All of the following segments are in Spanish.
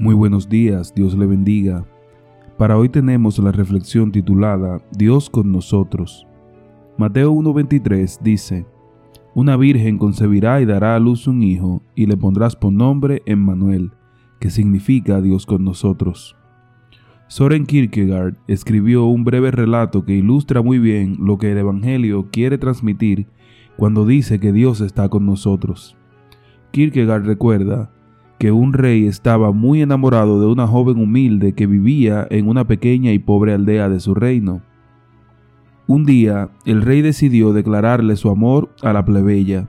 Muy buenos días, Dios le bendiga. Para hoy tenemos la reflexión titulada Dios con nosotros. Mateo 1:23 dice, Una virgen concebirá y dará a luz un hijo, y le pondrás por nombre Emmanuel, que significa Dios con nosotros. Soren Kierkegaard escribió un breve relato que ilustra muy bien lo que el Evangelio quiere transmitir cuando dice que Dios está con nosotros. Kierkegaard recuerda que un rey estaba muy enamorado de una joven humilde que vivía en una pequeña y pobre aldea de su reino. Un día, el rey decidió declararle su amor a la plebeya,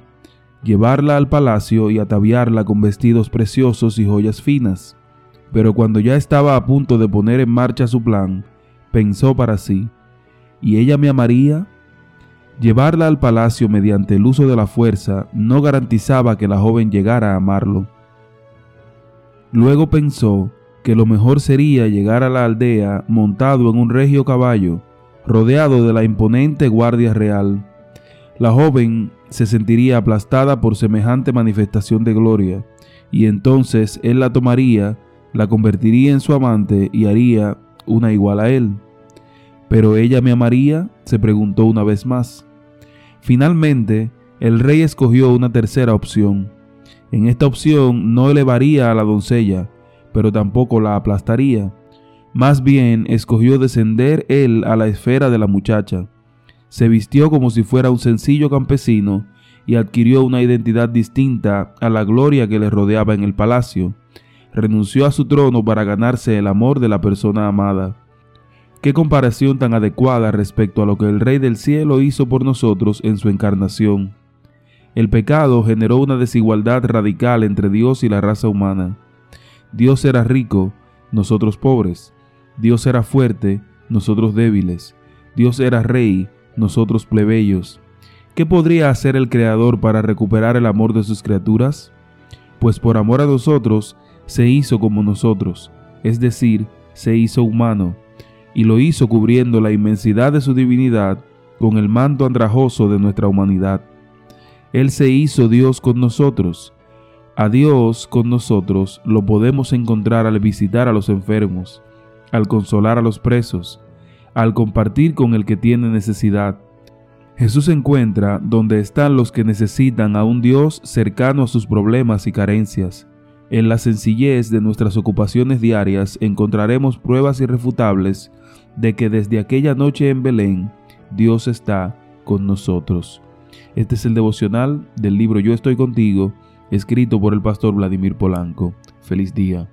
llevarla al palacio y ataviarla con vestidos preciosos y joyas finas. Pero cuando ya estaba a punto de poner en marcha su plan, pensó para sí, ¿y ella me amaría? Llevarla al palacio mediante el uso de la fuerza no garantizaba que la joven llegara a amarlo. Luego pensó que lo mejor sería llegar a la aldea montado en un regio caballo, rodeado de la imponente guardia real. La joven se sentiría aplastada por semejante manifestación de gloria, y entonces él la tomaría, la convertiría en su amante y haría una igual a él. ¿Pero ella me amaría? se preguntó una vez más. Finalmente, el rey escogió una tercera opción en esta opción no elevaría a la doncella, pero tampoco la aplastaría. Más bien escogió descender él a la esfera de la muchacha. Se vistió como si fuera un sencillo campesino y adquirió una identidad distinta a la gloria que le rodeaba en el palacio. Renunció a su trono para ganarse el amor de la persona amada. Qué comparación tan adecuada respecto a lo que el Rey del Cielo hizo por nosotros en su encarnación. El pecado generó una desigualdad radical entre Dios y la raza humana. Dios era rico, nosotros pobres. Dios era fuerte, nosotros débiles. Dios era rey, nosotros plebeyos. ¿Qué podría hacer el Creador para recuperar el amor de sus criaturas? Pues por amor a nosotros, se hizo como nosotros, es decir, se hizo humano, y lo hizo cubriendo la inmensidad de su divinidad con el manto andrajoso de nuestra humanidad. Él se hizo Dios con nosotros. A Dios con nosotros lo podemos encontrar al visitar a los enfermos, al consolar a los presos, al compartir con el que tiene necesidad. Jesús encuentra donde están los que necesitan a un Dios cercano a sus problemas y carencias. En la sencillez de nuestras ocupaciones diarias encontraremos pruebas irrefutables de que desde aquella noche en Belén Dios está con nosotros. Este es el devocional del libro Yo estoy contigo, escrito por el pastor Vladimir Polanco. Feliz día.